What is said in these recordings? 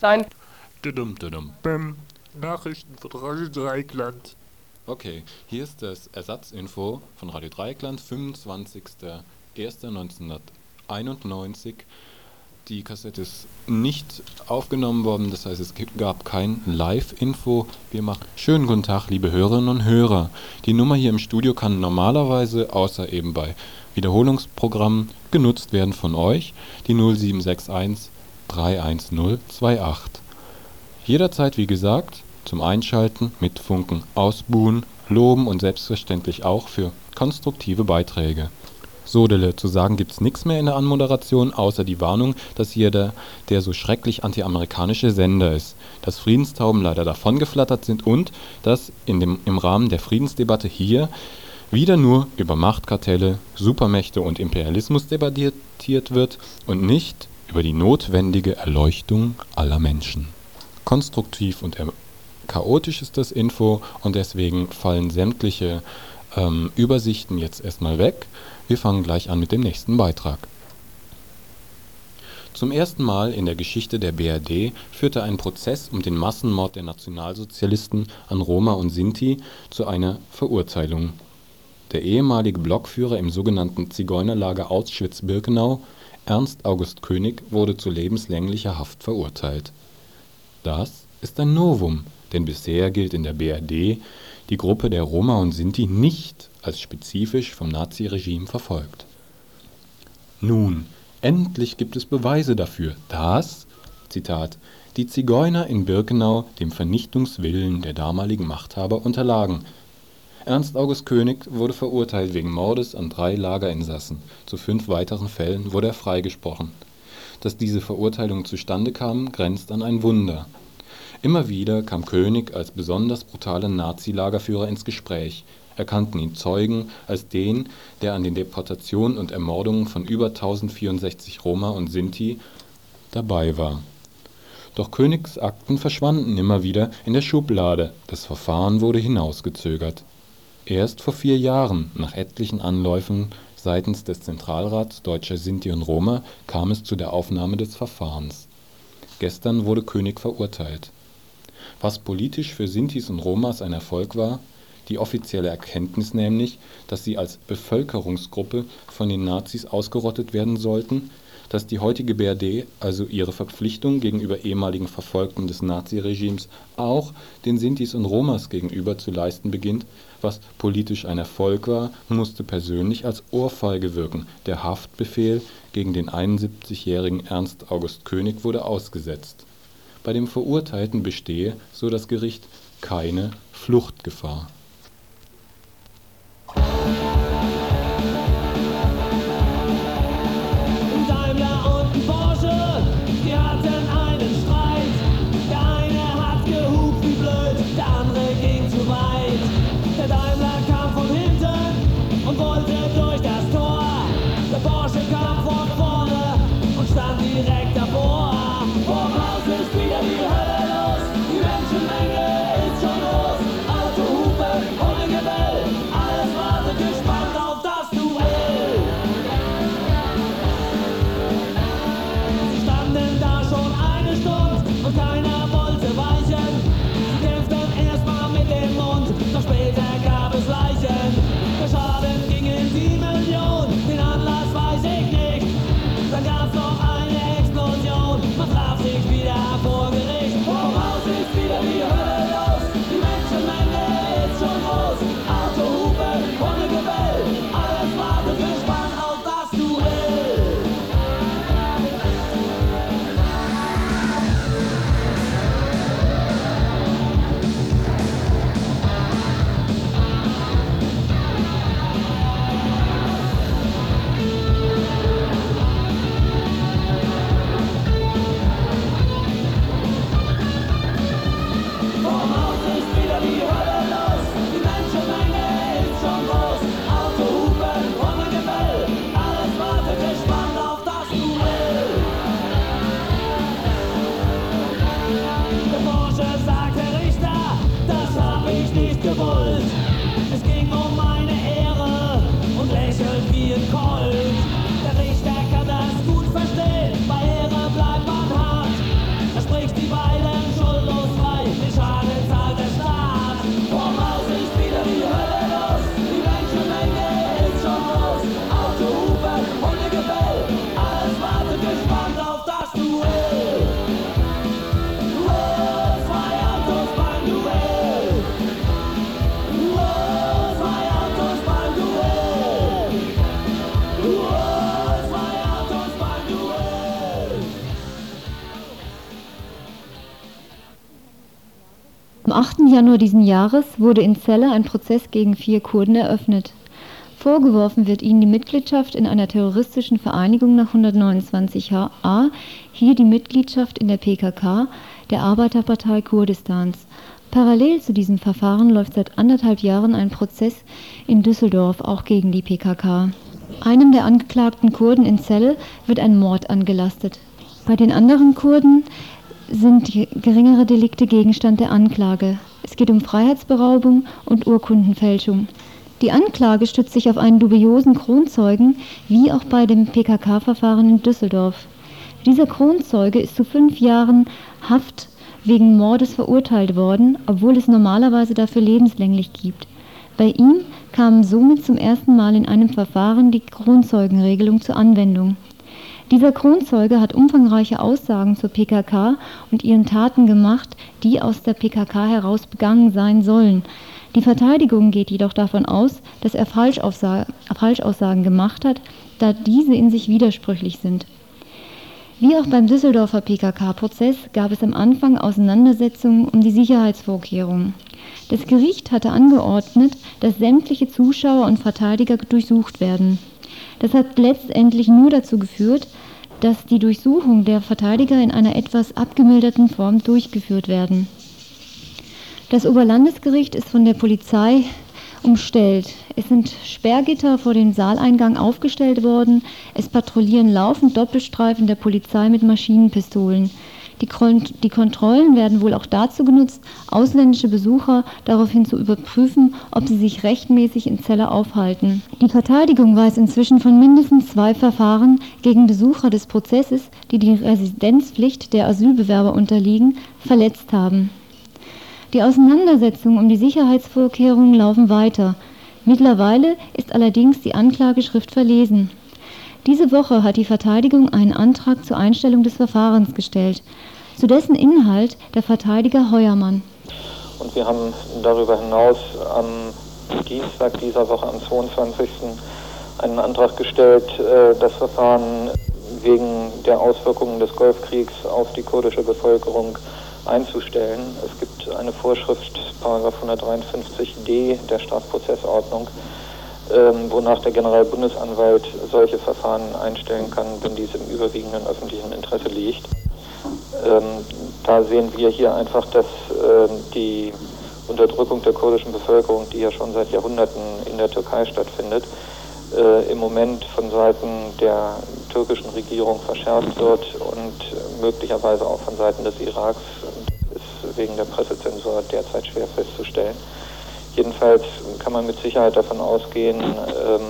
sein. Dudum, dudum. Bäm. Nachrichten von Radio Dreikland. Okay, hier ist das Ersatzinfo von Radio Dreieckland, 25.01.1991. Die Kassette ist nicht aufgenommen worden, das heißt, es gab kein Live-Info. Wir machen schönen guten Tag, liebe Hörerinnen und Hörer. Die Nummer hier im Studio kann normalerweise, außer eben bei Wiederholungsprogrammen, genutzt werden von euch, die 0761 31028. Jederzeit, wie gesagt, zum Einschalten, mitfunken, ausbuhen, loben und selbstverständlich auch für konstruktive Beiträge. Sodele, zu sagen gibt's nix mehr in der Anmoderation, außer die Warnung, dass hier der, der so schrecklich antiamerikanische Sender ist, dass Friedenstauben leider davongeflattert sind und dass in dem, im Rahmen der Friedensdebatte hier wieder nur über Machtkartelle, Supermächte und Imperialismus debattiert wird und nicht über die notwendige Erleuchtung aller Menschen. Konstruktiv und chaotisch ist das Info und deswegen fallen sämtliche ähm, Übersichten jetzt erstmal weg. Wir fangen gleich an mit dem nächsten Beitrag. Zum ersten Mal in der Geschichte der BRD führte ein Prozess um den Massenmord der Nationalsozialisten an Roma und Sinti zu einer Verurteilung. Der ehemalige Blockführer im sogenannten Zigeunerlager Auschwitz-Birkenau, Ernst August König, wurde zu lebenslänglicher Haft verurteilt. Das ist ein Novum, denn bisher gilt in der BRD die Gruppe der Roma und Sinti nicht als spezifisch vom Naziregime verfolgt. Nun, endlich gibt es Beweise dafür, dass Zitat, die Zigeuner in Birkenau dem Vernichtungswillen der damaligen Machthaber unterlagen. Ernst August König wurde verurteilt wegen Mordes an drei Lagerinsassen, zu fünf weiteren Fällen wurde er freigesprochen. Dass diese Verurteilung zustande kam, grenzt an ein Wunder. Immer wieder kam König als besonders brutaler Nazi-Lagerführer ins Gespräch erkannten ihn Zeugen als den, der an den Deportationen und Ermordungen von über 1064 Roma und Sinti dabei war. Doch Königs Akten verschwanden immer wieder in der Schublade, das Verfahren wurde hinausgezögert. Erst vor vier Jahren, nach etlichen Anläufen seitens des Zentralrats Deutscher Sinti und Roma, kam es zu der Aufnahme des Verfahrens. Gestern wurde König verurteilt. Was politisch für Sintis und Romas ein Erfolg war die offizielle Erkenntnis nämlich, dass sie als Bevölkerungsgruppe von den Nazis ausgerottet werden sollten, dass die heutige BRD also ihre Verpflichtung gegenüber ehemaligen Verfolgten des Naziregimes auch den Sintis und Romas gegenüber zu leisten beginnt, was politisch ein Erfolg war, musste persönlich als Ohrfeige wirken. Der Haftbefehl gegen den 71-jährigen Ernst August König wurde ausgesetzt. Bei dem Verurteilten bestehe, so das Gericht, keine Fluchtgefahr Januar diesen Jahres wurde in Celle ein Prozess gegen vier Kurden eröffnet. Vorgeworfen wird ihnen die Mitgliedschaft in einer terroristischen Vereinigung nach 129a, hier die Mitgliedschaft in der PKK, der Arbeiterpartei Kurdistans. Parallel zu diesem Verfahren läuft seit anderthalb Jahren ein Prozess in Düsseldorf auch gegen die PKK. Einem der angeklagten Kurden in Celle wird ein Mord angelastet. Bei den anderen Kurden sind geringere Delikte Gegenstand der Anklage. Es geht um Freiheitsberaubung und Urkundenfälschung. Die Anklage stützt sich auf einen dubiosen Kronzeugen, wie auch bei dem PKK-Verfahren in Düsseldorf. Dieser Kronzeuge ist zu fünf Jahren Haft wegen Mordes verurteilt worden, obwohl es normalerweise dafür lebenslänglich gibt. Bei ihm kam somit zum ersten Mal in einem Verfahren die Kronzeugenregelung zur Anwendung. Dieser Kronzeuge hat umfangreiche Aussagen zur PKK und ihren Taten gemacht, die aus der PKK heraus begangen sein sollen. Die Verteidigung geht jedoch davon aus, dass er Falschaussagen gemacht hat, da diese in sich widersprüchlich sind. Wie auch beim Düsseldorfer PKK-Prozess gab es am Anfang Auseinandersetzungen um die Sicherheitsvorkehrungen. Das Gericht hatte angeordnet, dass sämtliche Zuschauer und Verteidiger durchsucht werden. Das hat letztendlich nur dazu geführt, dass die Durchsuchung der Verteidiger in einer etwas abgemilderten Form durchgeführt werden. Das Oberlandesgericht ist von der Polizei umstellt. Es sind Sperrgitter vor dem Saaleingang aufgestellt worden. Es patrouillieren laufend Doppelstreifen der Polizei mit Maschinenpistolen. Die, die, Kontrollen werden wohl auch dazu genutzt, ausländische Besucher daraufhin zu überprüfen, ob sie sich rechtmäßig in Zelle aufhalten. Die Verteidigung weiß inzwischen von mindestens zwei Verfahren gegen Besucher des Prozesses, die die Residenzpflicht der Asylbewerber unterliegen, verletzt haben. Die Auseinandersetzungen um die Sicherheitsvorkehrungen laufen weiter. Mittlerweile ist allerdings die Anklageschrift verlesen. Diese Woche hat die Verteidigung einen Antrag zur Einstellung des Verfahrens gestellt, zu dessen Inhalt der Verteidiger Heuermann. Und wir haben darüber hinaus am Dienstag dieser Woche, am 22. einen Antrag gestellt, äh, das Verfahren wegen der Auswirkungen des Golfkriegs auf die kurdische Bevölkerung einzustellen. Es gibt eine Vorschrift, Paragraph 153d der Strafprozessordnung, ähm, wonach der Generalbundesanwalt solche Verfahren einstellen kann, wenn dies im überwiegenden öffentlichen Interesse liegt. Ähm, da sehen wir hier einfach, dass ähm, die Unterdrückung der kurdischen Bevölkerung, die ja schon seit Jahrhunderten in der Türkei stattfindet, äh, im Moment von Seiten der türkischen Regierung verschärft wird und möglicherweise auch von Seiten des Iraks ist wegen der Pressezensur derzeit schwer festzustellen. Jedenfalls kann man mit Sicherheit davon ausgehen, ähm,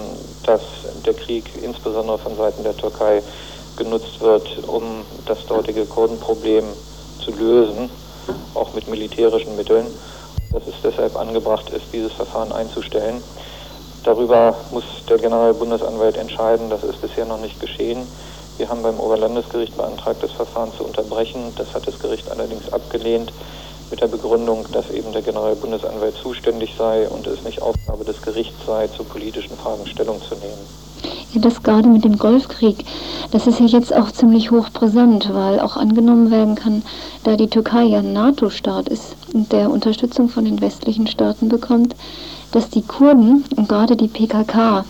dass der Krieg insbesondere von Seiten der Türkei genutzt wird, um das dortige Kurdenproblem zu lösen, auch mit militärischen Mitteln. Dass es deshalb angebracht ist, dieses Verfahren einzustellen. Darüber muss der Generalbundesanwalt entscheiden. Das ist bisher noch nicht geschehen. Wir haben beim Oberlandesgericht beantragt, das Verfahren zu unterbrechen. Das hat das Gericht allerdings abgelehnt mit der Begründung, dass eben der Generalbundesanwalt zuständig sei und es nicht Aufgabe des Gerichts sei, zu politischen Fragen Stellung zu nehmen. Ja, das gerade mit dem Golfkrieg, das ist ja jetzt auch ziemlich hochbrisant, weil auch angenommen werden kann, da die Türkei ja ein NATO-Staat ist und der Unterstützung von den westlichen Staaten bekommt, dass die Kurden und gerade die PKK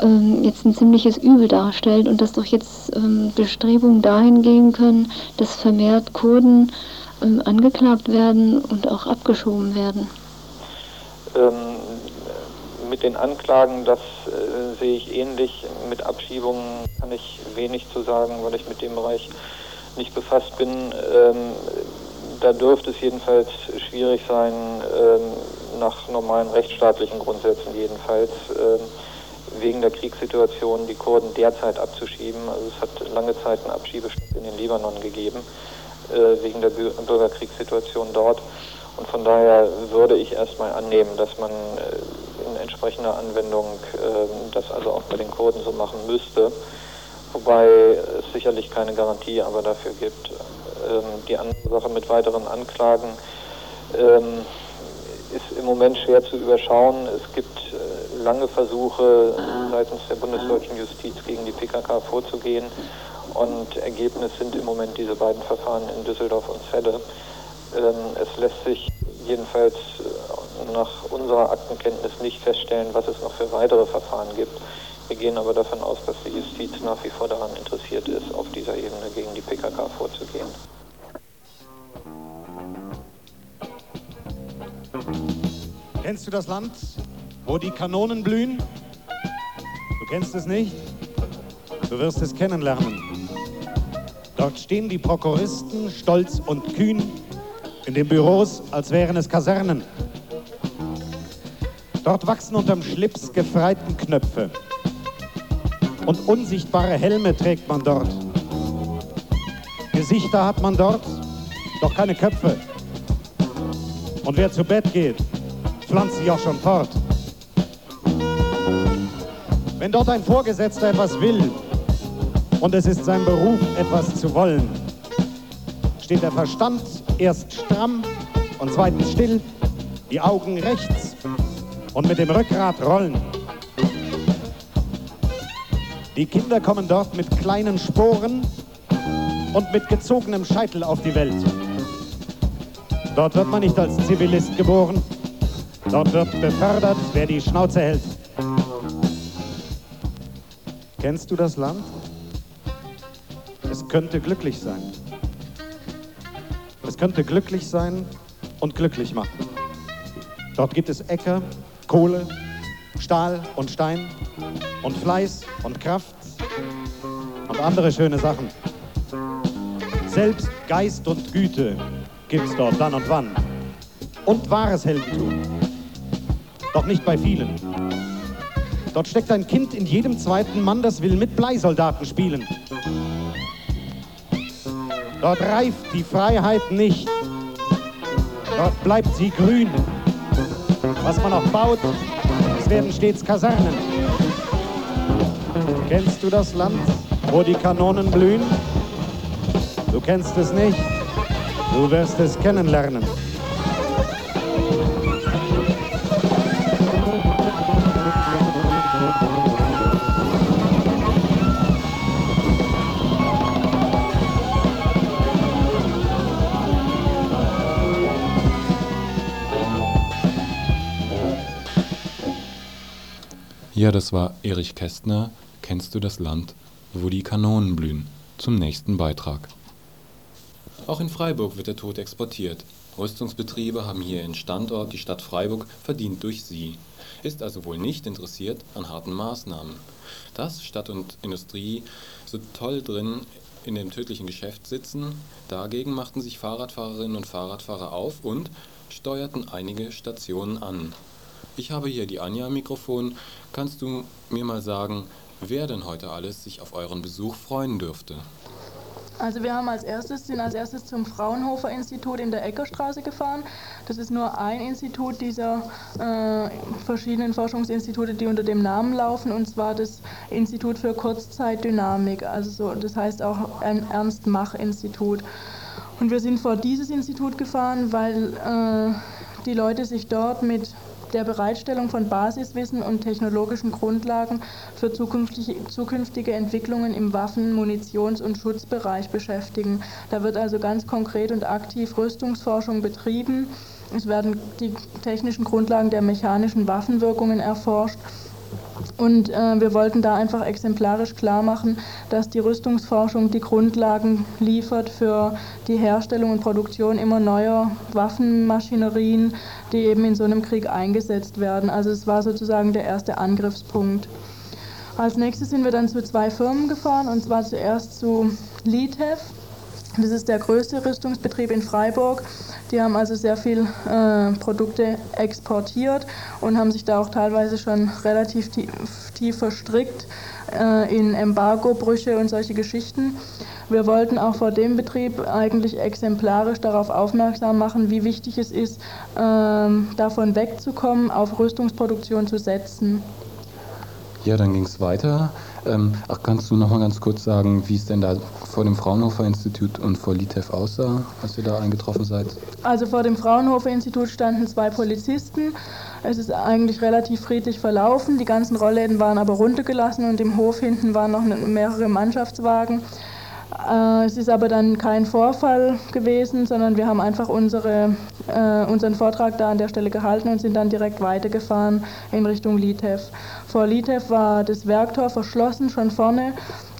ähm, jetzt ein ziemliches Übel darstellt und dass doch jetzt ähm, Bestrebungen dahin gehen können, dass vermehrt Kurden angeklagt werden und auch abgeschoben werden. Ähm, mit den Anklagen, das äh, sehe ich ähnlich. Mit Abschiebungen kann ich wenig zu sagen, weil ich mit dem Bereich nicht befasst bin. Ähm, da dürfte es jedenfalls schwierig sein, ähm, nach normalen rechtsstaatlichen Grundsätzen jedenfalls, ähm, wegen der Kriegssituation die Kurden derzeit abzuschieben. Also es hat lange Zeit einen Abschiebestopp in den Libanon gegeben, wegen der Bürgerkriegssituation dort. Und von daher würde ich erstmal annehmen, dass man äh, in entsprechender Anwendung ähm, das also auch bei den Kurden so machen müsste. Wobei es sicherlich keine Garantie aber dafür gibt. Die andere Sache mit weiteren Anklagen ist im Moment schwer zu überschauen. Es gibt äh, lange Versuche seitens der bundesdeutschen Justiz gegen die PKK vorzugehen und Ergebnis sind im Moment diese beiden Verfahren in Düsseldorf und Celle. Ähm, es lässt sich jedenfalls nach unserer Aktenkenntnis nicht feststellen, was es noch für weitere Verfahren gibt. Wir gehen aber davon aus, dass die Justiz nach wie vor daran interessiert ist, auf dieser Ebene gegen die PKK vorzugehen. Kennst du das Land, wo die Kanonen blühen? Du kennst es nicht? Du wirst es kennenlernen. Dort stehen die Prokuristen stolz und kühn in den Büros, als wären es Kasernen. Dort wachsen unterm Schlips gefreiten Knöpfe und unsichtbare Helme trägt man dort. Gesichter hat man dort, doch keine Köpfe. Und wer zu Bett geht, pflanzt sich auch schon fort. Wenn dort ein Vorgesetzter etwas will und es ist sein Beruf, etwas zu wollen, steht der Verstand erst stramm und zweitens still, die Augen rechts und mit dem Rückgrat rollen. Die Kinder kommen dort mit kleinen Sporen und mit gezogenem Scheitel auf die Welt. Dort wird man nicht als Zivilist geboren. Dort wird befördert, wer die Schnauze hält. Kennst du das Land? Es könnte glücklich sein. Es könnte glücklich sein und glücklich machen. Dort gibt es Äcker, Kohle, Stahl und Stein und Fleiß und Kraft und andere schöne Sachen. Selbst Geist und Güte gibt's dort dann und wann. Und wahres Heldentum. Doch nicht bei vielen. Dort steckt ein Kind in jedem zweiten Mann, das will mit Bleisoldaten spielen. Dort reift die Freiheit nicht. Dort bleibt sie grün. Was man auch baut, es werden stets Kasernen. Kennst du das Land, wo die Kanonen blühen? Du kennst es nicht, du wirst es kennenlernen. Ja, das war Erich Kästner. Kennst du das Land, wo die Kanonen blühen? Zum nächsten Beitrag. Auch in Freiburg wird der Tod exportiert. Rüstungsbetriebe haben hier ihren Standort, die Stadt Freiburg verdient durch sie, ist also wohl nicht interessiert an harten Maßnahmen. Dass Stadt und Industrie so toll drin in dem tödlichen Geschäft sitzen, dagegen machten sich Fahrradfahrerinnen und Fahrradfahrer auf und steuerten einige Stationen an. Ich habe hier die Anja am Mikrofon. Kannst du mir mal sagen, wer denn heute alles sich auf euren Besuch freuen dürfte? Also wir haben als erstes, sind als erstes zum Fraunhofer Institut in der Eckerstraße gefahren. Das ist nur ein Institut dieser äh, verschiedenen Forschungsinstitute, die unter dem Namen laufen, und zwar das Institut für Kurzzeitdynamik, also so, das heißt auch ein Ernst-Mach-Institut. Und wir sind vor dieses Institut gefahren, weil äh, die Leute sich dort mit der Bereitstellung von Basiswissen und technologischen Grundlagen für zukünftige, Entwicklungen im Waffen-, Munitions- und Schutzbereich beschäftigen. Da wird also ganz konkret und aktiv Rüstungsforschung betrieben. Es werden die technischen Grundlagen der mechanischen Waffenwirkungen erforscht und äh, wir wollten da einfach exemplarisch klar machen, dass die Rüstungsforschung die Grundlagen liefert für die Herstellung und Produktion immer neuer Waffenmaschinerien, die eben in so einem Krieg eingesetzt werden. Also es war sozusagen der erste Angriffspunkt. Als nächstes sind wir dann zu zwei Firmen gefahren, und zwar zuerst zu Litev. Das ist der größte Rüstungsbetrieb in Freiburg. Die haben also sehr viel äh, Produkte exportiert und haben sich da auch teilweise schon relativ tief, tief verstrickt äh, in Embargo-Brüche und solche Geschichten. Wir wollten auch vor dem Betrieb eigentlich exemplarisch darauf aufmerksam machen, wie wichtig es ist, äh, davon wegzukommen, auf Rüstungsproduktion zu setzen. Ja, dann ging es weiter. Ähm, ach, kannst du noch mal ganz kurz sagen, wie es denn da vor dem Fraunhofer Institut und vor Litev aussah, als ihr da eingetroffen seid? Also vor dem Fraunhofer Institut standen zwei Polizisten. Es ist eigentlich relativ friedlich verlaufen. Die ganzen Rollläden waren aber runtergelassen und im Hof hinten waren noch mehrere Mannschaftswagen. Äh, es ist aber dann kein Vorfall gewesen, sondern wir haben einfach unsere, äh, unseren Vortrag da an der Stelle gehalten und sind dann direkt weitergefahren in Richtung Litev. Vor Litev war das Werktor verschlossen, schon vorne.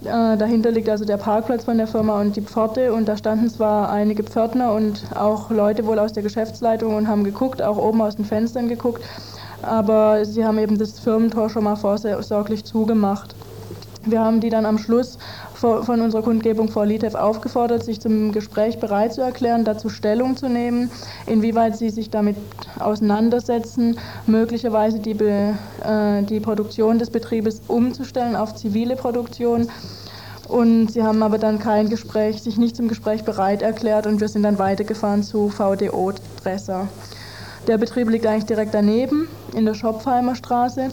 Äh, dahinter liegt also der Parkplatz von der Firma und die Pforte und da standen zwar einige Pförtner und auch Leute wohl aus der Geschäftsleitung und haben geguckt, auch oben aus den Fenstern geguckt, aber sie haben eben das Firmentor schon mal vorsorglich zugemacht. Wir haben die dann am Schluss von unserer Kundgebung vor Litev aufgefordert, sich zum Gespräch bereit zu erklären, dazu Stellung zu nehmen, inwieweit sie sich damit auseinandersetzen, möglicherweise die, Be, äh, die Produktion des Betriebes umzustellen auf zivile Produktion. Und sie haben aber dann kein Gespräch, sich nicht zum Gespräch bereit erklärt und wir sind dann weitergefahren zu VDO Dresser. Der Betrieb liegt eigentlich direkt daneben in der Schopfheimer Straße.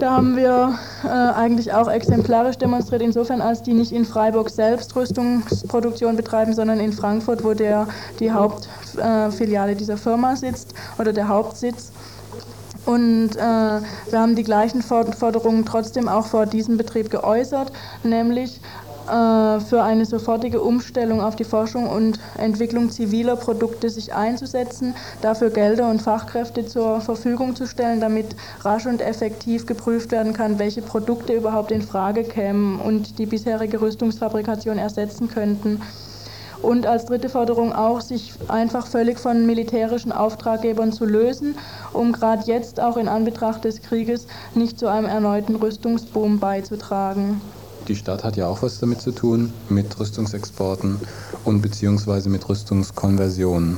Da haben wir äh, eigentlich auch exemplarisch demonstriert, insofern als die nicht in Freiburg selbst Rüstungsproduktion betreiben, sondern in Frankfurt, wo der, die Hauptfiliale äh, dieser Firma sitzt oder der Hauptsitz. Und äh, wir haben die gleichen Forderungen trotzdem auch vor diesem Betrieb geäußert, nämlich für eine sofortige Umstellung auf die Forschung und Entwicklung ziviler Produkte sich einzusetzen, dafür Gelder und Fachkräfte zur Verfügung zu stellen, damit rasch und effektiv geprüft werden kann, welche Produkte überhaupt in Frage kämen und die bisherige Rüstungsfabrikation ersetzen könnten. Und als dritte Forderung auch, sich einfach völlig von militärischen Auftraggebern zu lösen, um gerade jetzt auch in Anbetracht des Krieges nicht zu einem erneuten Rüstungsboom beizutragen. Die Stadt hat ja auch was damit zu tun, mit Rüstungsexporten und beziehungsweise mit Rüstungskonversionen.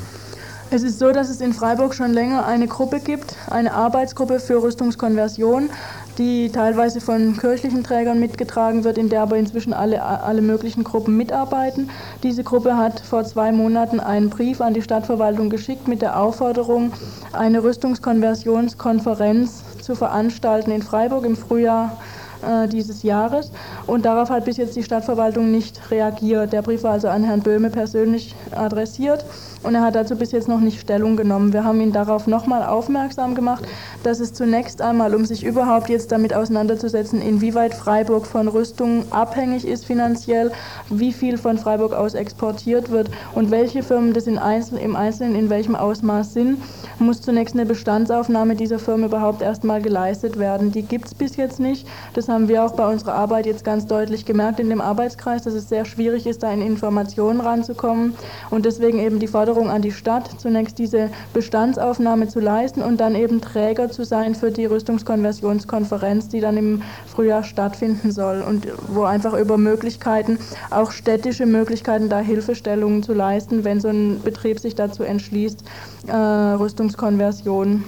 Es ist so, dass es in Freiburg schon länger eine Gruppe gibt, eine Arbeitsgruppe für Rüstungskonversion, die teilweise von kirchlichen Trägern mitgetragen wird, in der aber inzwischen alle, alle möglichen Gruppen mitarbeiten. Diese Gruppe hat vor zwei Monaten einen Brief an die Stadtverwaltung geschickt mit der Aufforderung, eine Rüstungskonversionskonferenz zu veranstalten in Freiburg im Frühjahr äh, dieses Jahres. Und darauf hat bis jetzt die Stadtverwaltung nicht reagiert. Der Brief war also an Herrn Böhme persönlich adressiert und er hat dazu bis jetzt noch nicht Stellung genommen. Wir haben ihn darauf nochmal aufmerksam gemacht, dass es zunächst einmal, um sich überhaupt jetzt damit auseinanderzusetzen, inwieweit Freiburg von Rüstungen abhängig ist finanziell, wie viel von Freiburg aus exportiert wird und welche Firmen das in Einzel im Einzelnen in welchem Ausmaß sind, muss zunächst eine Bestandsaufnahme dieser Firmen überhaupt erstmal geleistet werden. Die gibt es bis jetzt nicht. Das haben wir auch bei unserer Arbeit jetzt ganz deutlich gemerkt in dem Arbeitskreis, dass es sehr schwierig ist, da in Informationen ranzukommen und deswegen eben die Forderung an die Stadt, zunächst diese Bestandsaufnahme zu leisten und dann eben Träger zu sein für die Rüstungskonversionskonferenz, die dann im Frühjahr stattfinden soll und wo einfach über Möglichkeiten, auch städtische Möglichkeiten, da Hilfestellungen zu leisten, wenn so ein Betrieb sich dazu entschließt, äh, Rüstungskonversion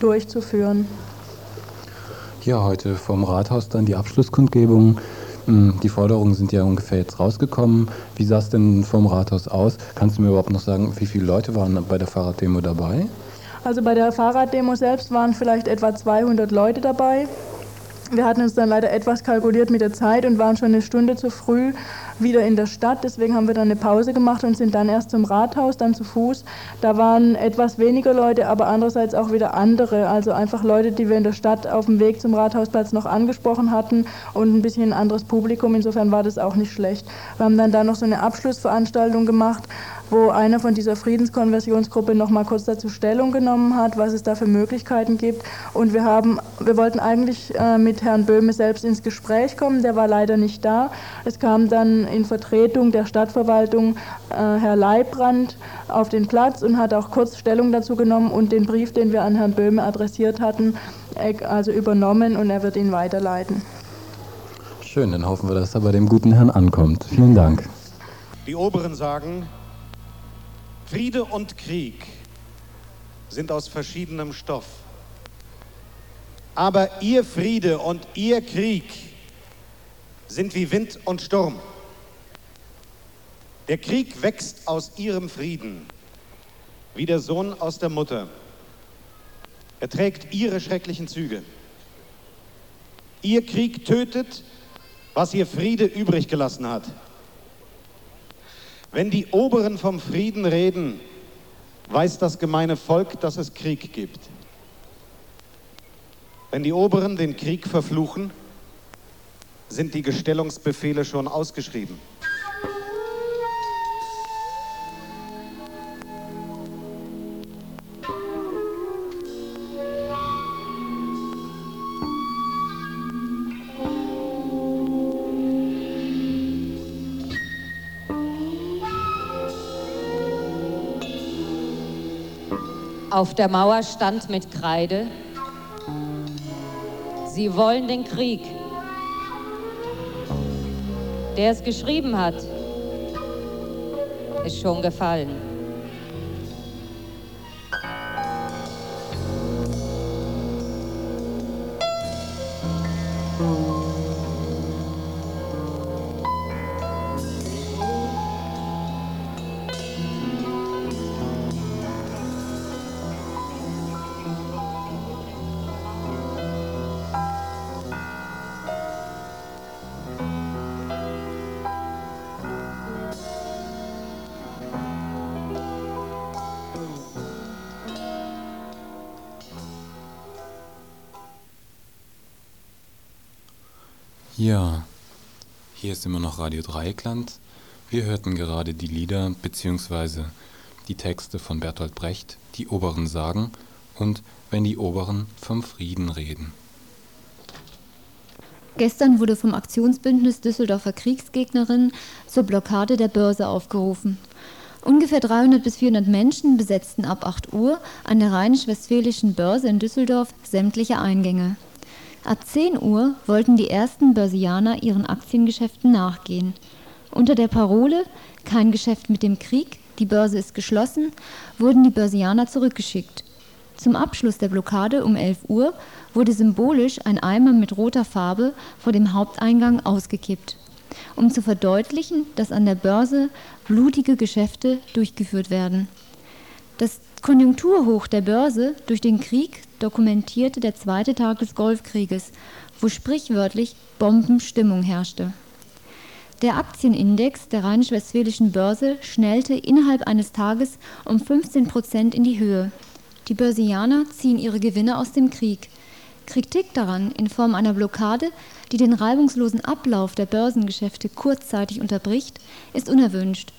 durchzuführen. Ja, heute vom Rathaus dann die Abschlusskundgebung. Hm, die Forderungen sind ja ungefähr jetzt rausgekommen. Wie sah es denn vom Rathaus aus? Kannst du mir überhaupt noch sagen, wie viele Leute waren bei der Fahrraddemo dabei? Also bei der Fahrraddemo selbst waren vielleicht etwa 200 Leute dabei. Wir hatten uns dann leider etwas kalkuliert mit der Zeit und waren schon eine Stunde zu früh wieder in der Stadt. Deswegen haben wir dann eine Pause gemacht und sind dann erst zum Rathaus, dann zu Fuß. Da waren etwas weniger Leute, aber andererseits auch wieder andere. Also einfach Leute, die wir in der Stadt auf dem Weg zum Rathausplatz noch angesprochen hatten und ein bisschen ein anderes Publikum. Insofern war das auch nicht schlecht. Wir haben dann da noch so eine Abschlussveranstaltung gemacht wo einer von dieser Friedenskonversionsgruppe noch mal kurz dazu Stellung genommen hat, was es da für Möglichkeiten gibt. Und wir haben, wir wollten eigentlich äh, mit Herrn Böhme selbst ins Gespräch kommen, der war leider nicht da. Es kam dann in Vertretung der Stadtverwaltung äh, Herr Leibrand auf den Platz und hat auch kurz Stellung dazu genommen und den Brief, den wir an Herrn Böhme adressiert hatten, äh, also übernommen und er wird ihn weiterleiten. Schön, dann hoffen wir, dass er bei dem guten Herrn ankommt. Vielen Dank. Die Oberen sagen, Friede und Krieg sind aus verschiedenem Stoff. Aber ihr Friede und ihr Krieg sind wie Wind und Sturm. Der Krieg wächst aus ihrem Frieden, wie der Sohn aus der Mutter. Er trägt ihre schrecklichen Züge. Ihr Krieg tötet, was ihr Friede übrig gelassen hat. Wenn die Oberen vom Frieden reden, weiß das gemeine Volk, dass es Krieg gibt. Wenn die Oberen den Krieg verfluchen, sind die Gestellungsbefehle schon ausgeschrieben. Auf der Mauer stand mit Kreide, Sie wollen den Krieg. Der es geschrieben hat, ist schon gefallen. Immer noch Radio Dreieckland. Wir hörten gerade die Lieder bzw. die Texte von Bertolt Brecht, Die Oberen sagen und Wenn die Oberen vom Frieden reden. Gestern wurde vom Aktionsbündnis Düsseldorfer Kriegsgegnerinnen zur Blockade der Börse aufgerufen. Ungefähr 300 bis 400 Menschen besetzten ab 8 Uhr an der rheinisch-westfälischen Börse in Düsseldorf sämtliche Eingänge. Ab 10 Uhr wollten die ersten Börsianer ihren Aktiengeschäften nachgehen. Unter der Parole Kein Geschäft mit dem Krieg, die Börse ist geschlossen, wurden die Börsianer zurückgeschickt. Zum Abschluss der Blockade um 11 Uhr wurde symbolisch ein Eimer mit roter Farbe vor dem Haupteingang ausgekippt, um zu verdeutlichen, dass an der Börse blutige Geschäfte durchgeführt werden. Das Konjunkturhoch der Börse durch den Krieg dokumentierte der zweite Tag des Golfkrieges, wo sprichwörtlich Bombenstimmung herrschte. Der Aktienindex der rheinisch-westfälischen Börse schnellte innerhalb eines Tages um 15 Prozent in die Höhe. Die Börsianer ziehen ihre Gewinne aus dem Krieg. Kritik daran in Form einer Blockade, die den reibungslosen Ablauf der Börsengeschäfte kurzzeitig unterbricht, ist unerwünscht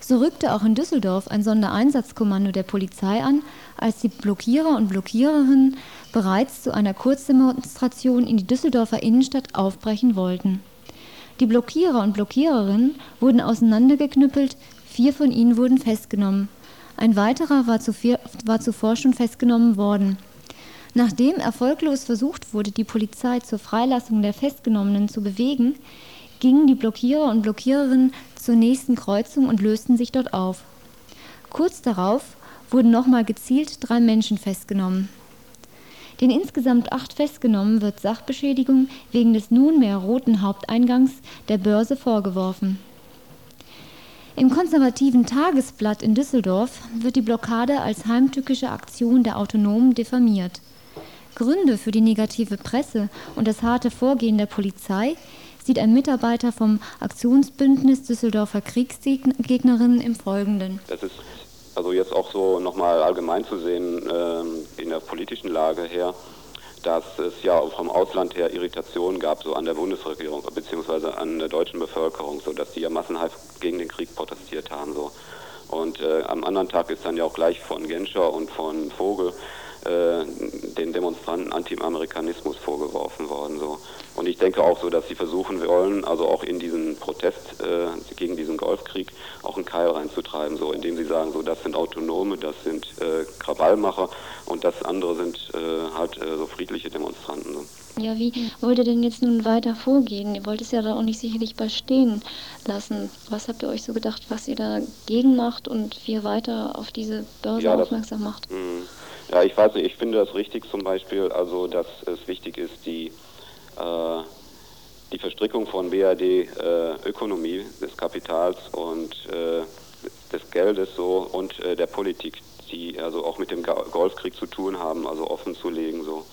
so rückte auch in Düsseldorf ein Sondereinsatzkommando der Polizei an, als die Blockierer und Blockiererinnen bereits zu einer Kurzdemonstration in die Düsseldorfer Innenstadt aufbrechen wollten. Die Blockierer und Blockiererinnen wurden auseinandergeknüppelt, vier von ihnen wurden festgenommen. Ein weiterer war, war zuvor schon festgenommen worden. Nachdem erfolglos versucht wurde, die Polizei zur Freilassung der Festgenommenen zu bewegen, gingen die Blockierer und Blockiererinnen zur nächsten Kreuzung und lösten sich dort auf. Kurz darauf wurden nochmal gezielt drei Menschen festgenommen. Den insgesamt acht Festgenommen wird Sachbeschädigung wegen des nunmehr roten Haupteingangs der Börse vorgeworfen. Im konservativen Tagesblatt in Düsseldorf wird die Blockade als heimtückische Aktion der Autonomen diffamiert. Gründe für die negative Presse und das harte Vorgehen der Polizei sieht ein Mitarbeiter vom Aktionsbündnis Düsseldorfer Kriegsgegnerinnen im Folgenden. Das ist also jetzt auch so nochmal allgemein zu sehen äh, in der politischen Lage her, dass es ja vom Ausland her Irritationen gab, so an der Bundesregierung bzw. an der deutschen Bevölkerung, so dass die ja massenhaft gegen den Krieg protestiert haben. So. Und äh, am anderen Tag ist dann ja auch gleich von Genscher und von Vogel äh, den Demonstranten Anti-Amerikanismus vorgeworfen worden. So. Und ich denke auch so, dass sie versuchen wollen, also auch in diesen Protest äh, gegen diesen Golfkrieg auch einen Keil reinzutreiben, so indem sie sagen, so das sind Autonome, das sind äh, Krawallmacher und das andere sind äh, halt äh, so friedliche Demonstranten. So. Ja, wie wollt ihr denn jetzt nun weiter vorgehen? Ihr wollt es ja da auch nicht sicherlich bei stehen lassen. Was habt ihr euch so gedacht, was ihr dagegen macht und wie ihr weiter auf diese Börse ja, aufmerksam macht? Mh. Ja, ich weiß nicht, ich finde das richtig zum Beispiel, also dass es wichtig ist, die, äh, die Verstrickung von BRD-Ökonomie, äh, des Kapitals und äh, des Geldes so und äh, der Politik, die also auch mit dem Golfkrieg zu tun haben, also offen zu legen so.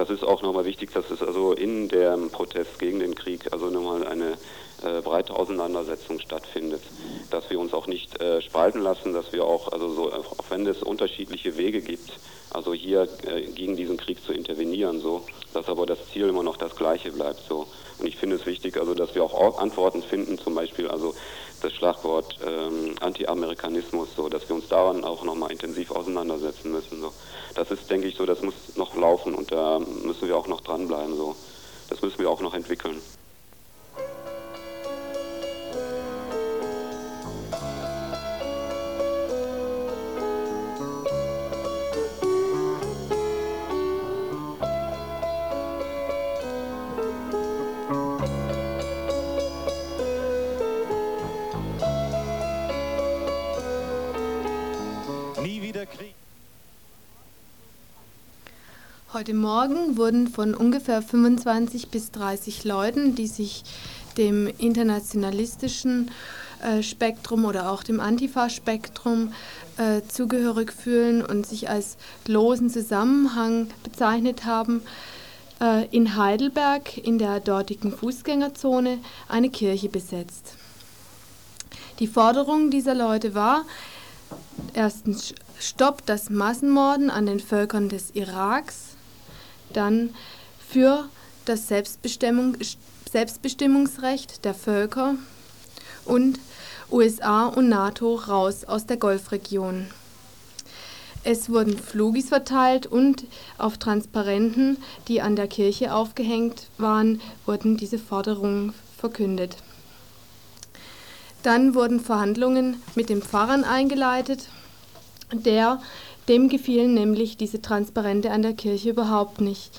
Das ist auch nochmal wichtig, dass es also in dem Protest gegen den Krieg also nochmal eine äh, breite Auseinandersetzung stattfindet. Dass wir uns auch nicht äh, spalten lassen, dass wir auch, also so, auch wenn es unterschiedliche Wege gibt, also hier äh, gegen diesen Krieg zu intervenieren, so, dass aber das Ziel immer noch das gleiche bleibt. So. Und ich finde es wichtig, also dass wir auch Antworten finden, zum Beispiel also das Schlagwort ähm, Anti-Amerikanismus, so, dass wir uns daran auch nochmal intensiv auseinandersetzen müssen. So. Das ist, denke ich, so, das muss noch laufen und da müssen wir auch noch dranbleiben. So. Das müssen wir auch noch entwickeln. Heute Morgen wurden von ungefähr 25 bis 30 Leuten, die sich dem internationalistischen äh, Spektrum oder auch dem Antifa-Spektrum äh, zugehörig fühlen und sich als losen Zusammenhang bezeichnet haben, äh, in Heidelberg in der dortigen Fußgängerzone eine Kirche besetzt. Die Forderung dieser Leute war, erstens Stopp das Massenmorden an den Völkern des Iraks, dann für das Selbstbestimmung, Selbstbestimmungsrecht der Völker und USA und NATO raus aus der Golfregion. Es wurden Flugis verteilt und auf Transparenten, die an der Kirche aufgehängt waren, wurden diese Forderungen verkündet. Dann wurden Verhandlungen mit dem Pfarrern eingeleitet, der dem gefielen nämlich diese Transparente an der Kirche überhaupt nicht.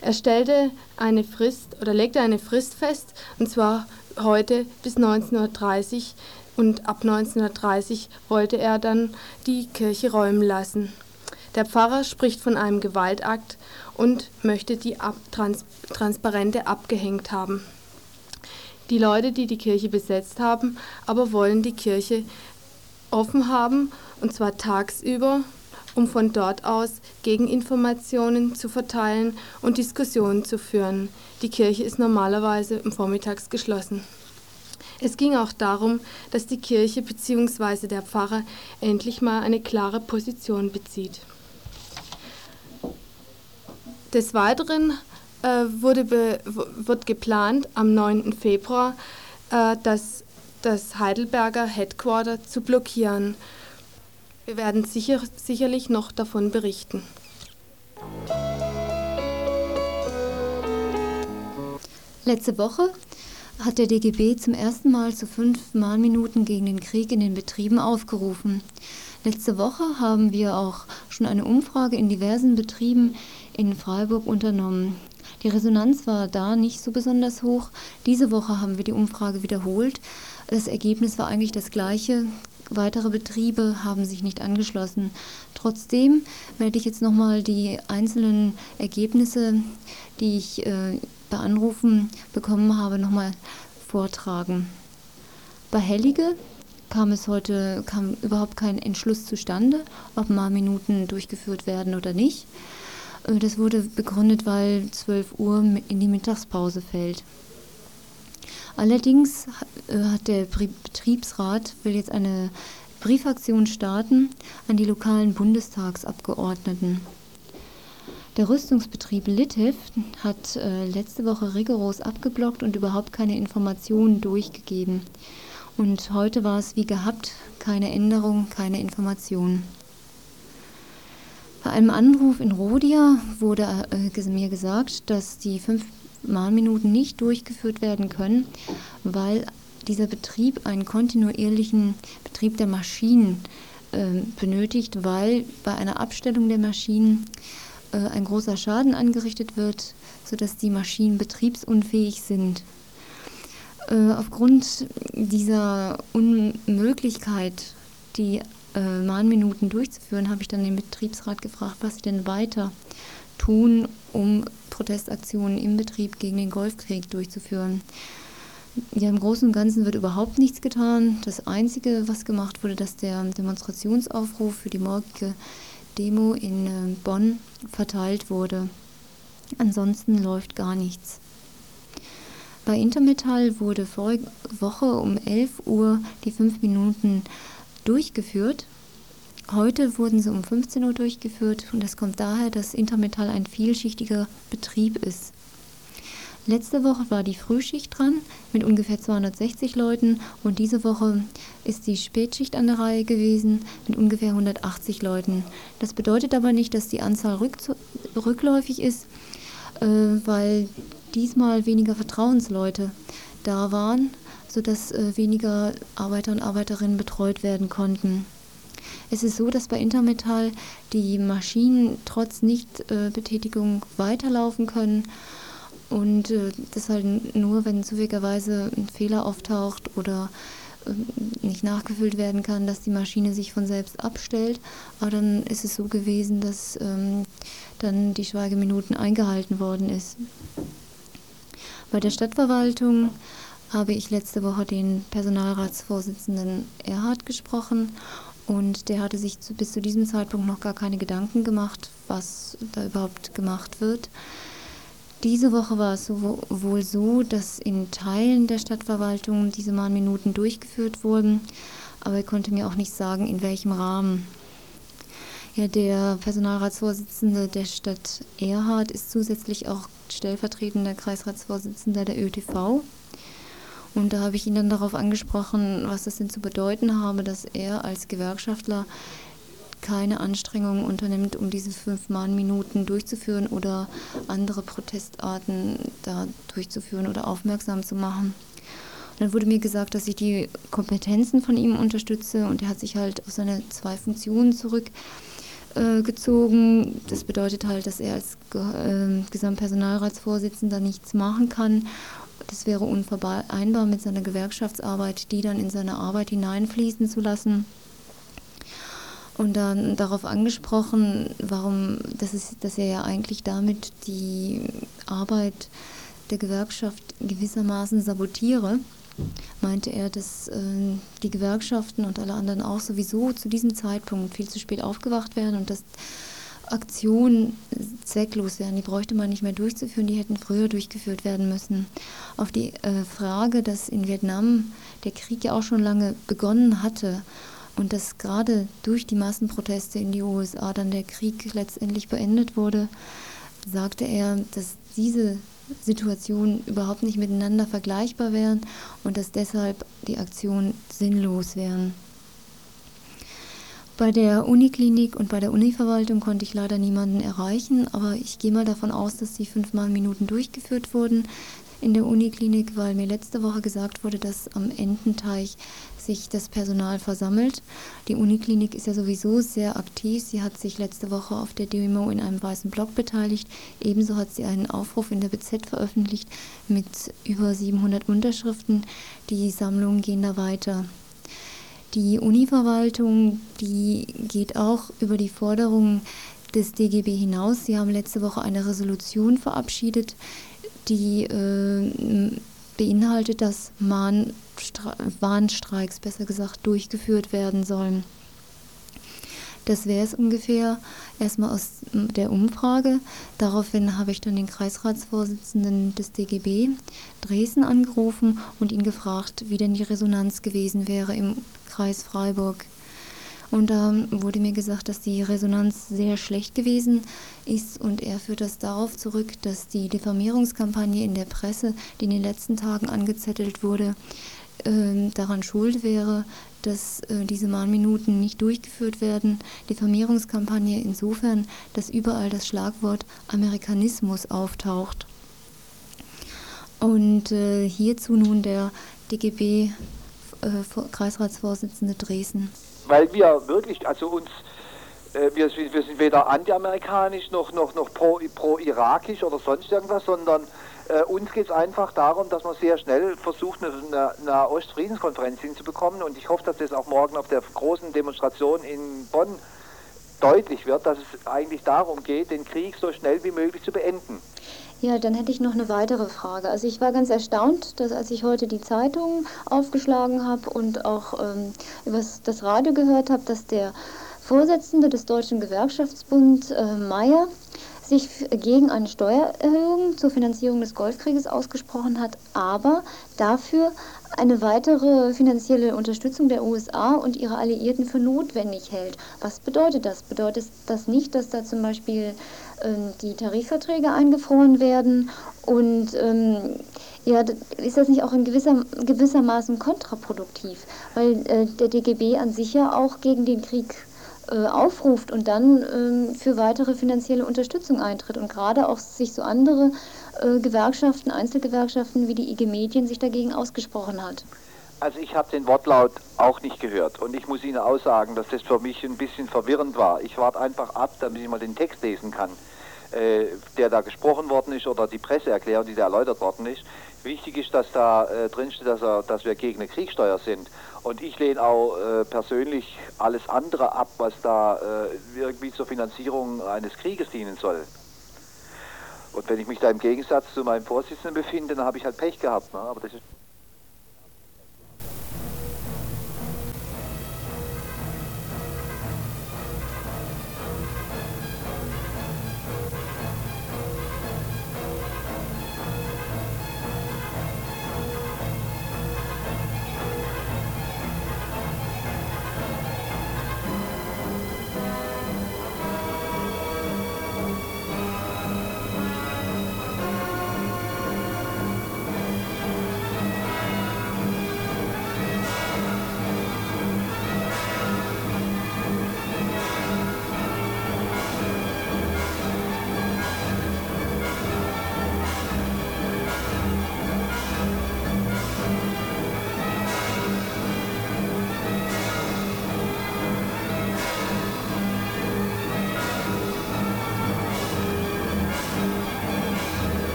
Er stellte eine Frist oder legte eine Frist fest, und zwar heute bis 1930 und ab 1930 wollte er dann die Kirche räumen lassen. Der Pfarrer spricht von einem Gewaltakt und möchte die Ab Trans Transparente abgehängt haben. Die Leute, die die Kirche besetzt haben, aber wollen die Kirche offen haben, und zwar tagsüber um von dort aus Gegeninformationen zu verteilen und Diskussionen zu führen. Die Kirche ist normalerweise vormittags geschlossen. Es ging auch darum, dass die Kirche bzw. der Pfarrer endlich mal eine klare Position bezieht. Des Weiteren äh, wurde be, wird geplant, am 9. Februar äh, das, das Heidelberger Headquarter zu blockieren. Wir werden sicher, sicherlich noch davon berichten. Letzte Woche hat der DGB zum ersten Mal zu fünf Mahnminuten gegen den Krieg in den Betrieben aufgerufen. Letzte Woche haben wir auch schon eine Umfrage in diversen Betrieben in Freiburg unternommen. Die Resonanz war da nicht so besonders hoch. Diese Woche haben wir die Umfrage wiederholt. Das Ergebnis war eigentlich das gleiche. Weitere Betriebe haben sich nicht angeschlossen. Trotzdem werde ich jetzt nochmal die einzelnen Ergebnisse, die ich äh, bei Anrufen bekommen habe, nochmal vortragen. Bei Hellige kam es heute kam überhaupt kein Entschluss zustande, ob Mahnminuten durchgeführt werden oder nicht. Äh, das wurde begründet, weil 12 Uhr in die Mittagspause fällt. Allerdings äh, hat der Betriebsrat will jetzt eine Briefaktion starten an die lokalen Bundestagsabgeordneten. Der Rüstungsbetrieb Litev hat äh, letzte Woche rigoros abgeblockt und überhaupt keine Informationen durchgegeben. Und heute war es wie gehabt, keine Änderung, keine Information. Bei einem Anruf in Rodia wurde äh, mir gesagt, dass die fünf Mahnminuten nicht durchgeführt werden können, weil dieser Betrieb einen kontinuierlichen Betrieb der Maschinen äh, benötigt, weil bei einer Abstellung der Maschinen äh, ein großer Schaden angerichtet wird, sodass die Maschinen betriebsunfähig sind. Äh, aufgrund dieser Unmöglichkeit, die äh, Mahnminuten durchzuführen, habe ich dann den Betriebsrat gefragt, was sie denn weiter tun, um Protestaktionen im Betrieb gegen den Golfkrieg durchzuführen. Ja, im Großen und Ganzen wird überhaupt nichts getan. Das Einzige, was gemacht wurde, dass der Demonstrationsaufruf für die morgige Demo in äh, Bonn verteilt wurde. Ansonsten läuft gar nichts. Bei Intermetall wurde vorige Woche um 11 Uhr die 5 Minuten durchgeführt. Heute wurden sie um 15 Uhr durchgeführt und das kommt daher, dass Intermetall ein vielschichtiger Betrieb ist. Letzte Woche war die Frühschicht dran mit ungefähr 260 Leuten und diese Woche ist die Spätschicht an der Reihe gewesen mit ungefähr 180 Leuten. Das bedeutet aber nicht, dass die Anzahl rückläufig ist, äh, weil diesmal weniger Vertrauensleute da waren, sodass äh, weniger Arbeiter und Arbeiterinnen betreut werden konnten. Es ist so, dass bei Intermetall die Maschinen trotz Nichtbetätigung weiterlaufen können und äh, das halt nur, wenn zufälligerweise ein Fehler auftaucht oder ähm, nicht nachgefüllt werden kann, dass die Maschine sich von selbst abstellt. Aber dann ist es so gewesen, dass ähm, dann die Schweigeminuten eingehalten worden ist. Bei der Stadtverwaltung habe ich letzte Woche den Personalratsvorsitzenden Erhard gesprochen und der hatte sich bis zu diesem Zeitpunkt noch gar keine Gedanken gemacht, was da überhaupt gemacht wird. Diese Woche war es wohl so, dass in Teilen der Stadtverwaltung diese Mahnminuten durchgeführt wurden, aber er konnte mir auch nicht sagen, in welchem Rahmen. Ja, der Personalratsvorsitzende der Stadt Erhard ist zusätzlich auch stellvertretender Kreisratsvorsitzender der ÖTV. Und da habe ich ihn dann darauf angesprochen, was das denn zu bedeuten habe, dass er als Gewerkschaftler keine Anstrengungen unternimmt, um diese fünf Mahnminuten durchzuführen oder andere Protestarten da durchzuführen oder aufmerksam zu machen. Und dann wurde mir gesagt, dass ich die Kompetenzen von ihm unterstütze und er hat sich halt auf seine zwei Funktionen zurückgezogen. das bedeutet halt, dass er als äh, Gesamtpersonalratsvorsitzender nichts machen kann das wäre unvereinbar mit seiner Gewerkschaftsarbeit, die dann in seine Arbeit hineinfließen zu lassen. Und dann darauf angesprochen, warum, das ist, dass er ja eigentlich damit die Arbeit der Gewerkschaft gewissermaßen sabotiere, meinte er, dass äh, die Gewerkschaften und alle anderen auch sowieso zu diesem Zeitpunkt viel zu spät aufgewacht wären und dass Aktionen zwecklos wären. Die bräuchte man nicht mehr durchzuführen, die hätten früher durchgeführt werden müssen. Auf die äh, Frage, dass in Vietnam der Krieg ja auch schon lange begonnen hatte und dass gerade durch die Massenproteste in die USA dann der Krieg letztendlich beendet wurde, sagte er, dass diese Situationen überhaupt nicht miteinander vergleichbar wären und dass deshalb die Aktionen sinnlos wären. Bei der Uniklinik und bei der Univerwaltung konnte ich leider niemanden erreichen, aber ich gehe mal davon aus, dass die fünfmal Minuten durchgeführt wurden in der Uniklinik, weil mir letzte Woche gesagt wurde, dass am Ententeich sich das Personal versammelt. Die Uniklinik ist ja sowieso sehr aktiv. Sie hat sich letzte Woche auf der Demo in einem weißen Block beteiligt. Ebenso hat sie einen Aufruf in der BZ veröffentlicht mit über 700 Unterschriften. Die Sammlungen gehen da weiter. Die Univerwaltung, die geht auch über die Forderungen des DGB hinaus. Sie haben letzte Woche eine Resolution verabschiedet, die äh, beinhaltet, dass Warnstreiks, besser gesagt, durchgeführt werden sollen. Das wäre es ungefähr erstmal aus der Umfrage. Daraufhin habe ich dann den Kreisratsvorsitzenden des DGB Dresden angerufen und ihn gefragt, wie denn die Resonanz gewesen wäre im Kreis Freiburg. Und da wurde mir gesagt, dass die Resonanz sehr schlecht gewesen ist und er führt das darauf zurück, dass die Diffamierungskampagne in der Presse, die in den letzten Tagen angezettelt wurde, äh, daran schuld wäre, dass äh, diese Mahnminuten nicht durchgeführt werden. Diffamierungskampagne insofern, dass überall das Schlagwort Amerikanismus auftaucht. Und äh, hierzu nun der DGB äh, Kreisratsvorsitzende Dresden. Weil wir wirklich, also uns, äh, wir, sind weder anti-amerikanisch noch, noch, noch pro-irakisch pro oder sonst irgendwas, sondern äh, uns geht es einfach darum, dass man sehr schnell versucht, eine, eine Ostfriedenskonferenz hinzubekommen. Und ich hoffe, dass das auch morgen auf der großen Demonstration in Bonn deutlich wird, dass es eigentlich darum geht, den Krieg so schnell wie möglich zu beenden. Ja, dann hätte ich noch eine weitere Frage. Also ich war ganz erstaunt, dass als ich heute die Zeitung aufgeschlagen habe und auch ähm, über das Radio gehört habe, dass der Vorsitzende des Deutschen Gewerkschaftsbund äh, Mayer sich gegen eine Steuererhöhung zur Finanzierung des Golfkrieges ausgesprochen hat, aber dafür eine weitere finanzielle Unterstützung der USA und ihrer Alliierten für notwendig hält. Was bedeutet das? Bedeutet das nicht, dass da zum Beispiel ähm, die Tarifverträge eingefroren werden und ähm, ja, ist das nicht auch in gewisser, gewissermaßen kontraproduktiv, weil äh, der DGB an sich ja auch gegen den Krieg äh, aufruft und dann ähm, für weitere finanzielle Unterstützung eintritt und gerade auch sich so andere äh, Gewerkschaften, Einzelgewerkschaften wie die IG Medien sich dagegen ausgesprochen hat. Also ich habe den Wortlaut auch nicht gehört und ich muss Ihnen auch sagen, dass das für mich ein bisschen verwirrend war. Ich warte einfach ab, damit ich mal den Text lesen kann, äh, der da gesprochen worden ist oder die Presseerklärung, die da erläutert worden ist. Wichtig ist, dass da äh, drin dass, dass wir gegen eine Kriegssteuer sind. Und ich lehne auch äh, persönlich alles andere ab, was da äh, irgendwie zur Finanzierung eines Krieges dienen soll. Und wenn ich mich da im Gegensatz zu meinem Vorsitzenden befinde, dann habe ich halt Pech gehabt. Ne? Aber das ist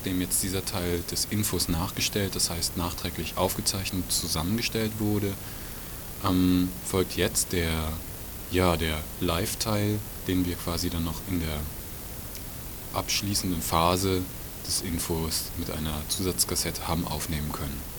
nachdem jetzt dieser Teil des Infos nachgestellt, das heißt nachträglich aufgezeichnet, zusammengestellt wurde, ähm, folgt jetzt der, ja, der Live-Teil, den wir quasi dann noch in der abschließenden Phase des Infos mit einer Zusatzkassette haben aufnehmen können.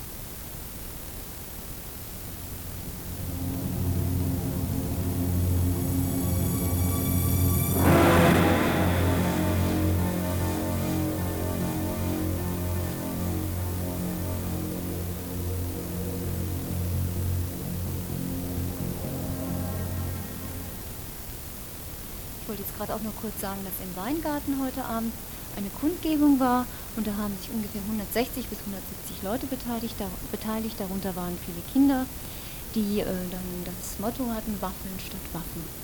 Gerade auch nur kurz sagen, dass im Weingarten heute Abend eine Kundgebung war und da haben sich ungefähr 160 bis 170 Leute beteiligt, da, beteiligt. darunter waren viele Kinder, die äh, dann das Motto hatten, Waffeln statt Waffen.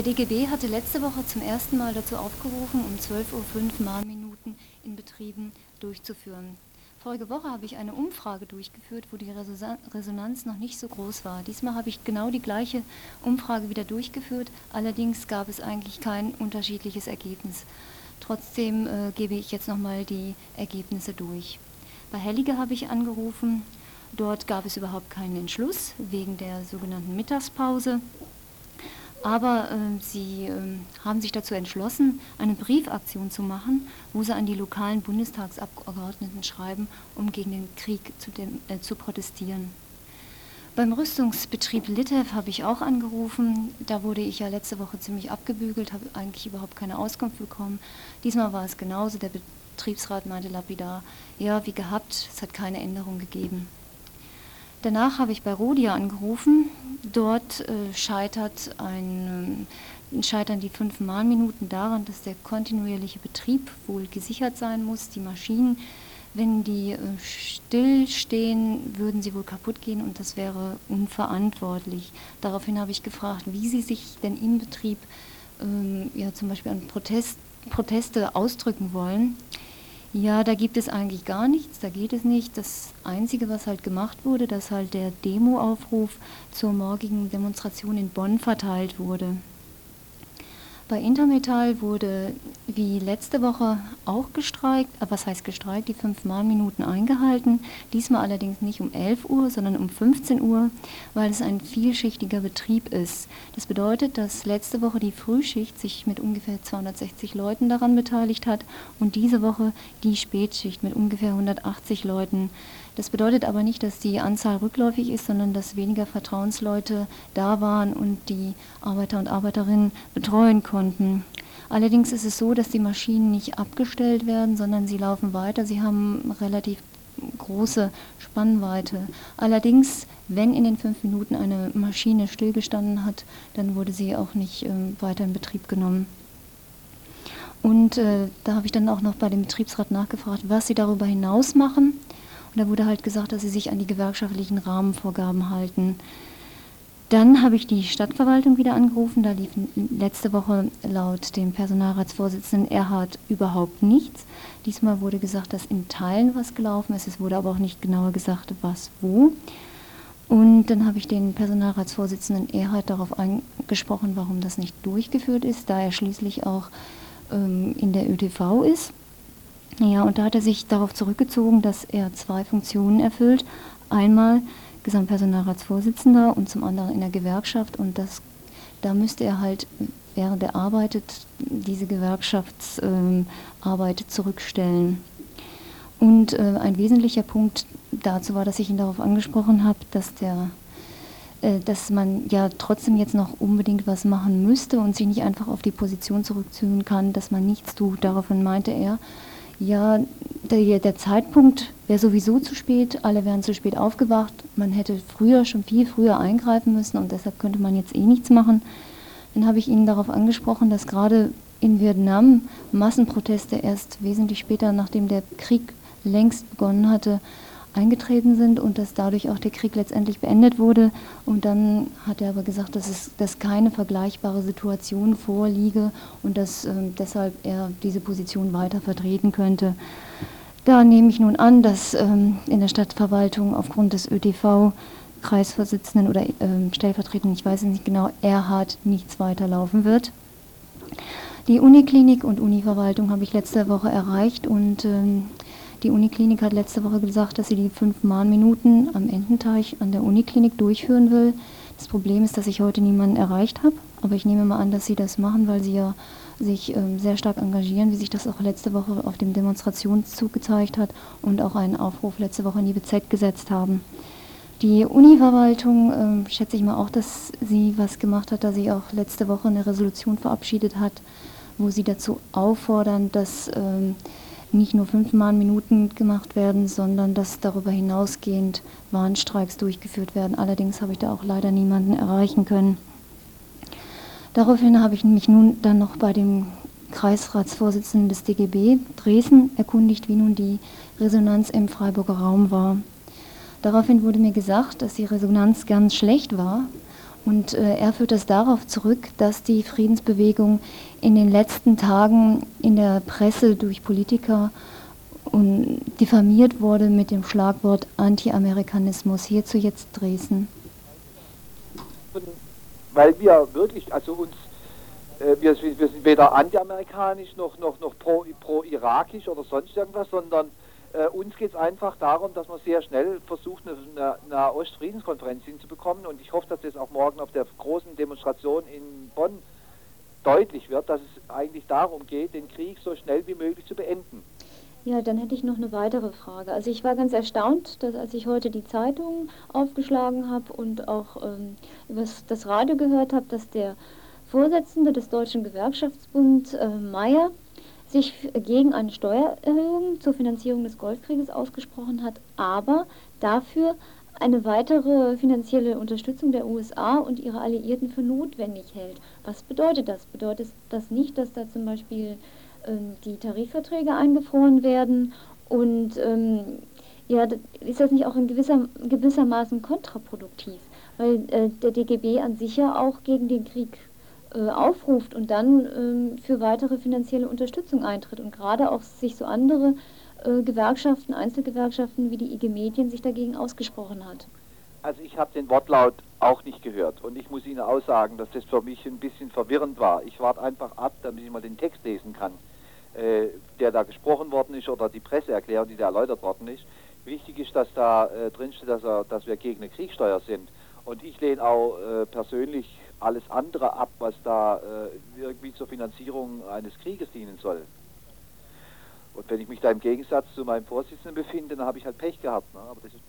Der DGB hatte letzte Woche zum ersten Mal dazu aufgerufen, um 12.05 Uhr Mahnminuten in Betrieben durchzuführen. Vorige Woche habe ich eine Umfrage durchgeführt, wo die Resonanz noch nicht so groß war. Diesmal habe ich genau die gleiche Umfrage wieder durchgeführt, allerdings gab es eigentlich kein unterschiedliches Ergebnis. Trotzdem äh, gebe ich jetzt nochmal die Ergebnisse durch. Bei Hellige habe ich angerufen, dort gab es überhaupt keinen Entschluss wegen der sogenannten Mittagspause. Aber äh, sie äh, haben sich dazu entschlossen, eine Briefaktion zu machen, wo sie an die lokalen Bundestagsabgeordneten schreiben, um gegen den Krieg zu, dem, äh, zu protestieren. Beim Rüstungsbetrieb Litev habe ich auch angerufen. Da wurde ich ja letzte Woche ziemlich abgebügelt, habe eigentlich überhaupt keine Auskunft bekommen. Diesmal war es genauso. Der Betriebsrat meinte lapidar, ja, wie gehabt, es hat keine Änderung gegeben. Danach habe ich bei Rodia angerufen. Dort äh, scheitert ein, äh, scheitern die fünf Mahnminuten daran, dass der kontinuierliche Betrieb wohl gesichert sein muss. Die Maschinen, wenn die äh, stillstehen, würden sie wohl kaputt gehen und das wäre unverantwortlich. Daraufhin habe ich gefragt, wie sie sich denn im Betrieb ähm, ja, zum Beispiel an Protest, Proteste ausdrücken wollen. Ja, da gibt es eigentlich gar nichts, da geht es nicht. Das Einzige, was halt gemacht wurde, dass halt der Demoaufruf zur morgigen Demonstration in Bonn verteilt wurde. Bei Intermetall wurde wie letzte Woche auch gestreikt, aber was heißt gestreikt, die fünf Mahnminuten eingehalten. Diesmal allerdings nicht um 11 Uhr, sondern um 15 Uhr, weil es ein vielschichtiger Betrieb ist. Das bedeutet, dass letzte Woche die Frühschicht sich mit ungefähr 260 Leuten daran beteiligt hat und diese Woche die Spätschicht mit ungefähr 180 Leuten. Das bedeutet aber nicht, dass die Anzahl rückläufig ist, sondern dass weniger Vertrauensleute da waren und die Arbeiter und Arbeiterinnen betreuen konnten. Allerdings ist es so, dass die Maschinen nicht abgestellt werden, sondern sie laufen weiter. Sie haben relativ große Spannweite. Allerdings, wenn in den fünf Minuten eine Maschine stillgestanden hat, dann wurde sie auch nicht äh, weiter in Betrieb genommen. Und äh, da habe ich dann auch noch bei dem Betriebsrat nachgefragt, was sie darüber hinaus machen. Und da wurde halt gesagt, dass sie sich an die gewerkschaftlichen Rahmenvorgaben halten. Dann habe ich die Stadtverwaltung wieder angerufen. Da lief letzte Woche laut dem Personalratsvorsitzenden Erhard überhaupt nichts. Diesmal wurde gesagt, dass in Teilen was gelaufen ist. Es wurde aber auch nicht genauer gesagt, was wo. Und dann habe ich den Personalratsvorsitzenden Erhard darauf angesprochen, warum das nicht durchgeführt ist, da er schließlich auch ähm, in der ÖTV ist. Ja, und da hat er sich darauf zurückgezogen, dass er zwei Funktionen erfüllt. Einmal Gesamtpersonalratsvorsitzender und zum anderen in der Gewerkschaft. Und das, da müsste er halt, während er arbeitet, diese Gewerkschaftsarbeit äh, zurückstellen. Und äh, ein wesentlicher Punkt dazu war, dass ich ihn darauf angesprochen habe, dass der äh, dass man ja trotzdem jetzt noch unbedingt was machen müsste und sich nicht einfach auf die Position zurückziehen kann, dass man nichts tut. Daraufhin meinte er, ja, der, der Zeitpunkt wäre sowieso zu spät, alle wären zu spät aufgewacht, man hätte früher, schon viel früher eingreifen müssen und deshalb könnte man jetzt eh nichts machen. Dann habe ich Ihnen darauf angesprochen, dass gerade in Vietnam Massenproteste erst wesentlich später, nachdem der Krieg längst begonnen hatte, eingetreten sind und dass dadurch auch der Krieg letztendlich beendet wurde. Und dann hat er aber gesagt, dass, es, dass keine vergleichbare Situation vorliege und dass äh, deshalb er diese Position weiter vertreten könnte. Da nehme ich nun an, dass ähm, in der Stadtverwaltung aufgrund des ÖTV Kreisvorsitzenden oder ähm, Stellvertretenden, ich weiß es nicht genau, Erhard nichts weiterlaufen wird. Die Uniklinik und Univerwaltung habe ich letzte Woche erreicht und ähm, die Uniklinik hat letzte Woche gesagt, dass sie die fünf Mahnminuten am Ententeich an der Uniklinik durchführen will. Das Problem ist, dass ich heute niemanden erreicht habe, aber ich nehme mal an, dass sie das machen, weil sie ja sich ähm, sehr stark engagieren, wie sich das auch letzte Woche auf dem Demonstrationszug gezeigt hat und auch einen Aufruf letzte Woche in die BZ gesetzt haben. Die Uni-Verwaltung ähm, schätze ich mal auch, dass sie was gemacht hat, da sie auch letzte Woche eine Resolution verabschiedet hat, wo sie dazu auffordern, dass ähm, nicht nur fünf Mahnminuten gemacht werden, sondern dass darüber hinausgehend Warnstreiks durchgeführt werden. Allerdings habe ich da auch leider niemanden erreichen können. Daraufhin habe ich mich nun dann noch bei dem Kreisratsvorsitzenden des DGB Dresden erkundigt, wie nun die Resonanz im Freiburger Raum war. Daraufhin wurde mir gesagt, dass die Resonanz ganz schlecht war, und äh, er führt das darauf zurück, dass die Friedensbewegung in den letzten Tagen in der Presse durch Politiker und diffamiert wurde mit dem Schlagwort Anti-Amerikanismus. Hierzu jetzt Dresden. Weil wir wirklich, also uns, äh, wir, wir, sind weder anti-amerikanisch noch, noch, noch pro-irakisch pro oder sonst irgendwas, sondern äh, uns geht es einfach darum, dass man sehr schnell versucht, eine, eine Ostfriedenskonferenz hinzubekommen. Und ich hoffe, dass das auch morgen auf der großen Demonstration in Bonn deutlich wird, dass es eigentlich darum geht, den Krieg so schnell wie möglich zu beenden. Ja, dann hätte ich noch eine weitere Frage. Also ich war ganz erstaunt, dass als ich heute die Zeitung aufgeschlagen habe und auch ähm, über das Radio gehört habe, dass der Vorsitzende des Deutschen Gewerkschaftsbunds äh, Mayer sich gegen eine Steuererhöhung zur Finanzierung des Golfkrieges ausgesprochen hat, aber dafür eine weitere finanzielle Unterstützung der USA und ihrer Alliierten für notwendig hält. Was bedeutet das? Bedeutet das nicht, dass da zum Beispiel ähm, die Tarifverträge eingefroren werden? Und ähm, ja, ist das nicht auch in gewisser, gewissermaßen kontraproduktiv? Weil äh, der DGB an sich ja auch gegen den Krieg aufruft und dann ähm, für weitere finanzielle Unterstützung eintritt und gerade auch sich so andere äh, Gewerkschaften, Einzelgewerkschaften wie die IG Medien sich dagegen ausgesprochen hat. Also ich habe den Wortlaut auch nicht gehört und ich muss Ihnen auch sagen, dass das für mich ein bisschen verwirrend war. Ich warte einfach ab, damit ich mal den Text lesen kann, äh, der da gesprochen worden ist oder die Presseerklärung, die da erläutert worden ist. Wichtig ist, dass da äh, drin steht, dass, er, dass wir gegen eine Kriegssteuer sind. Und ich lehne auch äh, persönlich alles andere ab, was da äh, irgendwie zur Finanzierung eines Krieges dienen soll. Und wenn ich mich da im Gegensatz zu meinem Vorsitzenden befinde, dann habe ich halt Pech gehabt. Ne? Aber das ist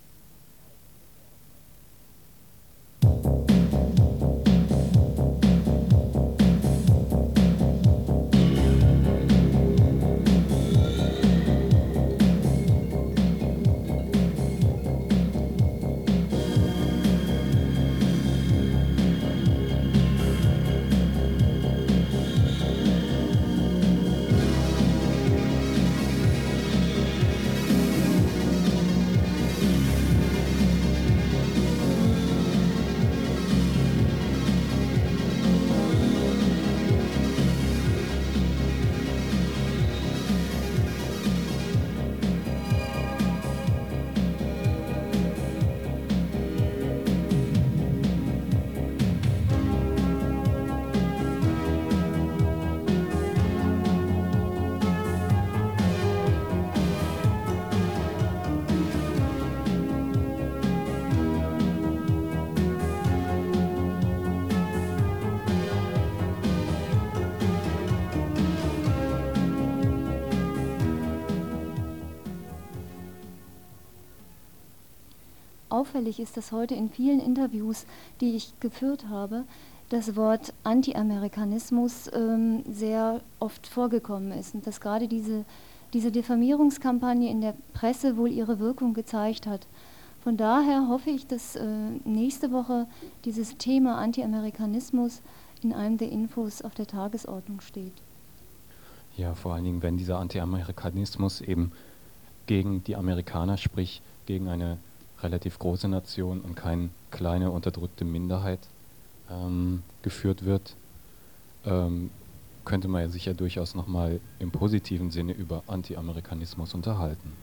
Auffällig ist, dass heute in vielen Interviews, die ich geführt habe, das Wort Anti-Amerikanismus ähm, sehr oft vorgekommen ist und dass gerade diese, diese Diffamierungskampagne in der Presse wohl ihre Wirkung gezeigt hat. Von daher hoffe ich, dass äh, nächste Woche dieses Thema Anti-Amerikanismus in einem der Infos auf der Tagesordnung steht. Ja, vor allen Dingen, wenn dieser Anti-Amerikanismus eben gegen die Amerikaner, sprich gegen eine relativ große Nation und keine kleine unterdrückte Minderheit ähm, geführt wird, ähm, könnte man ja sich ja durchaus nochmal im positiven Sinne über Anti-Amerikanismus unterhalten.